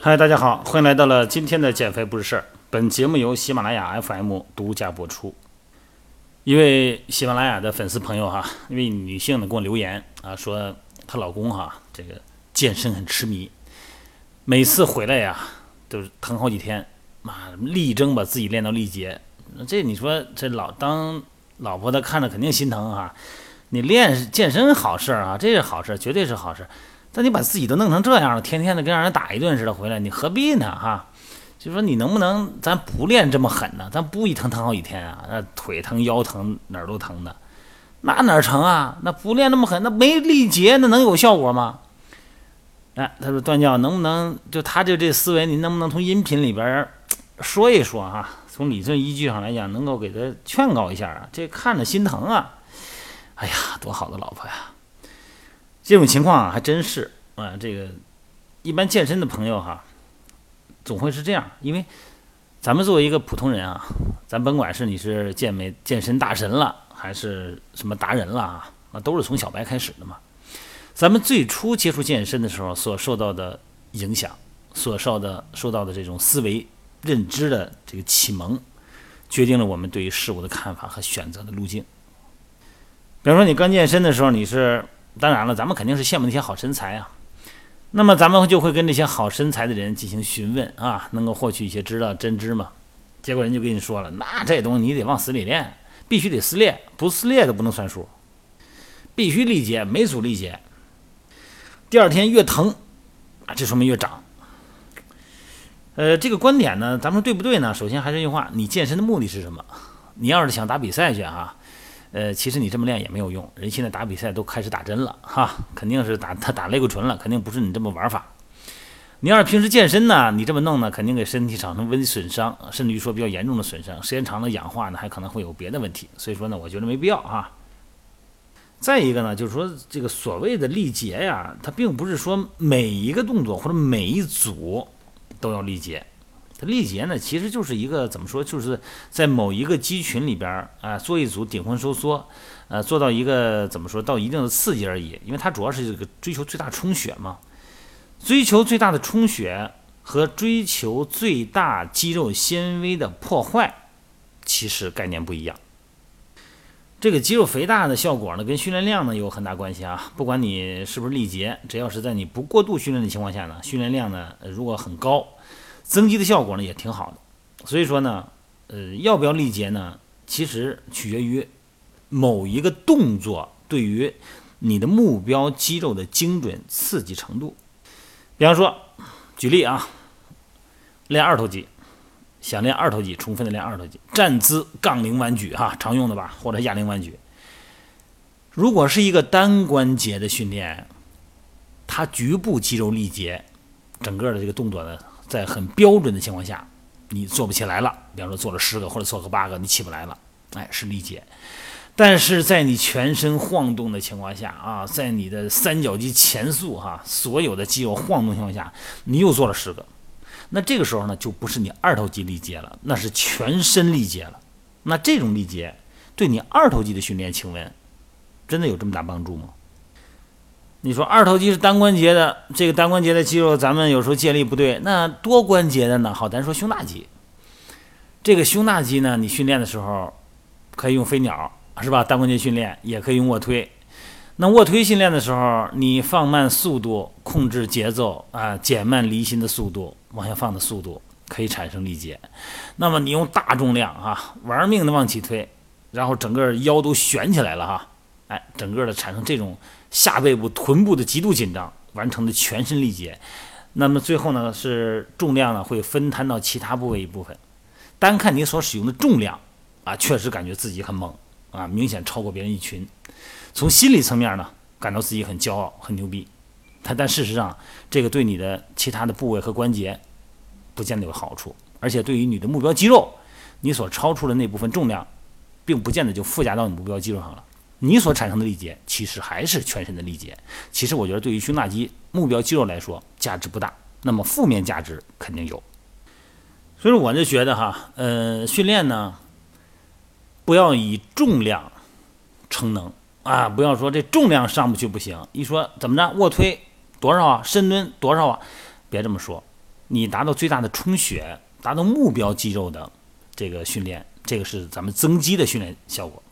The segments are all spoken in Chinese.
嗨，大家好，欢迎来到了今天的减肥不是事儿。本节目由喜马拉雅 FM 独家播出。一位喜马拉雅的粉丝朋友哈，一位女性呢给我留言啊，说她老公哈这个健身很痴迷，每次回来呀都是疼好几天，妈力争把自己练到力竭。这你说这老当老婆的看着肯定心疼哈。你练健身好事儿啊，这是好事，绝对是好事。但你把自己都弄成这样了，天天的跟让人打一顿似的回来，你何必呢哈？就说你能不能咱不练这么狠呢？咱不一疼疼好几天啊？那腿疼、腰疼哪儿都疼的，那哪成啊？那不练那么狠，那没力竭，那能有效果吗？哎，他说段教能不能就他就这思维，你能不能从音频里边说一说哈？从理论依据上来讲，能够给他劝告一下啊？这看着心疼啊！哎呀，多好的老婆呀！这种情况啊，还真是啊，这个一般健身的朋友哈。总会是这样，因为咱们作为一个普通人啊，咱甭管是你是健美健身大神了，还是什么达人了啊，那都是从小白开始的嘛。咱们最初接触健身的时候所受到的影响，所受的受到的这种思维认知的这个启蒙，决定了我们对于事物的看法和选择的路径。比如说，你刚健身的时候，你是当然了，咱们肯定是羡慕那些好身材啊。那么咱们就会跟那些好身材的人进行询问啊，能够获取一些知道真知嘛？结果人就跟你说了，那这东西你得往死里练，必须得撕裂，不撕裂都不能算数，必须力竭，每组力竭。第二天越疼啊，这说明越长。呃，这个观点呢，咱们说对不对呢？首先还是一句话，你健身的目的是什么？你要是想打比赛去啊。呃，其实你这么练也没有用，人现在打比赛都开始打针了哈，肯定是打他打类固醇了，肯定不是你这么玩法。你要是平时健身呢，你这么弄呢，肯定给身体产生微损伤，甚至于说比较严重的损伤，时间长了氧化呢，还可能会有别的问题。所以说呢，我觉得没必要啊。再一个呢，就是说这个所谓的力竭呀，它并不是说每一个动作或者每一组都要力竭。它力竭呢，其实就是一个怎么说，就是在某一个肌群里边啊，做一组顶峰收缩，呃，做到一个怎么说到一定的刺激而已。因为它主要是这个追求最大充血嘛，追求最大的充血和追求最大肌肉纤维的破坏，其实概念不一样。这个肌肉肥大的效果呢，跟训练量呢有很大关系啊。不管你是不是力竭，只要是在你不过度训练的情况下呢，训练量呢如果很高。增肌的效果呢也挺好的，所以说呢，呃，要不要力竭呢？其实取决于某一个动作对于你的目标肌肉的精准刺激程度。比方说，举例啊，练二头肌，想练二头肌，充分的练二头肌，站姿杠铃弯举哈，常用的吧，或者哑铃弯举。如果是一个单关节的训练，它局部肌肉力竭，整个的这个动作呢。在很标准的情况下，你做不起来了。比方说做了十个或者做个八个，你起不来了，哎，是力竭。但是在你全身晃动的情况下啊，在你的三角肌前束哈，所有的肌肉晃动情况下，你又做了十个，那这个时候呢，就不是你二头肌力竭了，那是全身力竭了。那这种力竭对你二头肌的训练，请问真的有这么大帮助吗？你说二头肌是单关节的，这个单关节的肌肉，咱们有时候借力不对。那多关节的呢？好，咱说胸大肌。这个胸大肌呢，你训练的时候可以用飞鸟，是吧？单关节训练也可以用卧推。那卧推训练的时候，你放慢速度，控制节奏啊，减慢离心的速度，往下放的速度，可以产生力竭。那么你用大重量啊，玩命的往起推，然后整个腰都悬起来了哈，哎，整个的产生这种。下背部、臀部的极度紧张，完成的全身力竭，那么最后呢是重量呢会分摊到其他部位一部分。单看你所使用的重量啊，确实感觉自己很猛啊，明显超过别人一群。从心理层面呢，感到自己很骄傲、很牛逼。但但事实上，这个对你的其他的部位和关节不见得有好处，而且对于你的目标肌肉，你所超出的那部分重量，并不见得就附加到你目标肌肉上了。你所产生的力竭，其实还是全身的力竭。其实我觉得，对于胸大肌目标肌肉来说，价值不大。那么负面价值肯定有。所以我就觉得哈，呃，训练呢，不要以重量称能啊，不要说这重量上不去不行，一说怎么着卧推多少啊，深蹲多少啊，别这么说，你达到最大的充血，达到目标肌肉的这个训练，这个是咱们增肌的训练效果。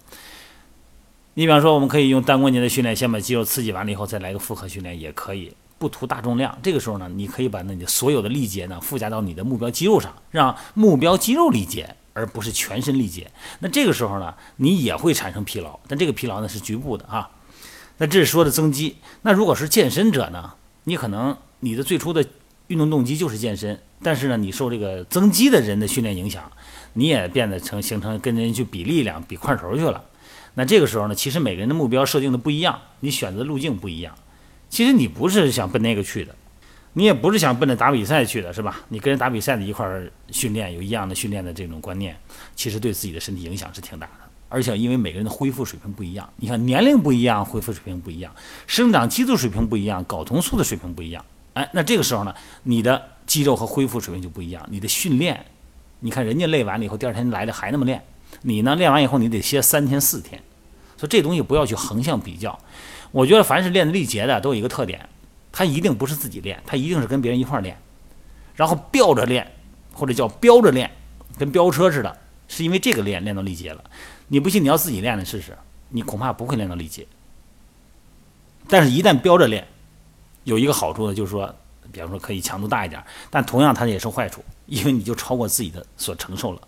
你比方说，我们可以用单关节的训练，先把肌肉刺激完了以后，再来个复合训练也可以，不图大重量。这个时候呢，你可以把那你所有的力竭呢附加到你的目标肌肉上，让目标肌肉力竭，而不是全身力竭。那这个时候呢，你也会产生疲劳，但这个疲劳呢是局部的啊。那这是说的增肌。那如果是健身者呢，你可能你的最初的运动动机就是健身，但是呢，你受这个增肌的人的训练影响，你也变得成形成跟人去比力量、比块头去了。那这个时候呢，其实每个人的目标设定的不一样，你选择路径不一样。其实你不是想奔那个去的，你也不是想奔着打比赛去的，是吧？你跟人打比赛的一块儿训练，有一样的训练的这种观念，其实对自己的身体影响是挺大的。而且因为每个人的恢复水平不一样，你看年龄不一样，恢复水平不一样，生长激素水平不一样，睾酮素的水平不一样。哎，那这个时候呢，你的肌肉和恢复水平就不一样。你的训练，你看人家累完了以后，第二天来了还那么练，你呢练完以后你得歇三天四天。所以这东西不要去横向比较，我觉得凡是练力竭的都有一个特点，他一定不是自己练，他一定是跟别人一块练，然后吊着练，或者叫飙着练，跟飙车似的，是因为这个练练到力竭了。你不信，你要自己练练试试，你恐怕不会练到力竭。但是，一旦飙着练，有一个好处呢，就是说，比方说可以强度大一点，但同样它也是坏处，因为你就超过自己的所承受了。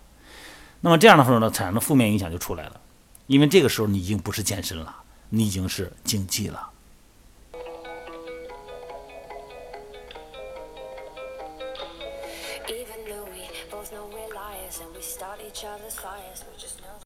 那么这样的时候呢，产生的负面影响就出来了。因为这个时候你已经不是健身了，你已经是竞技了。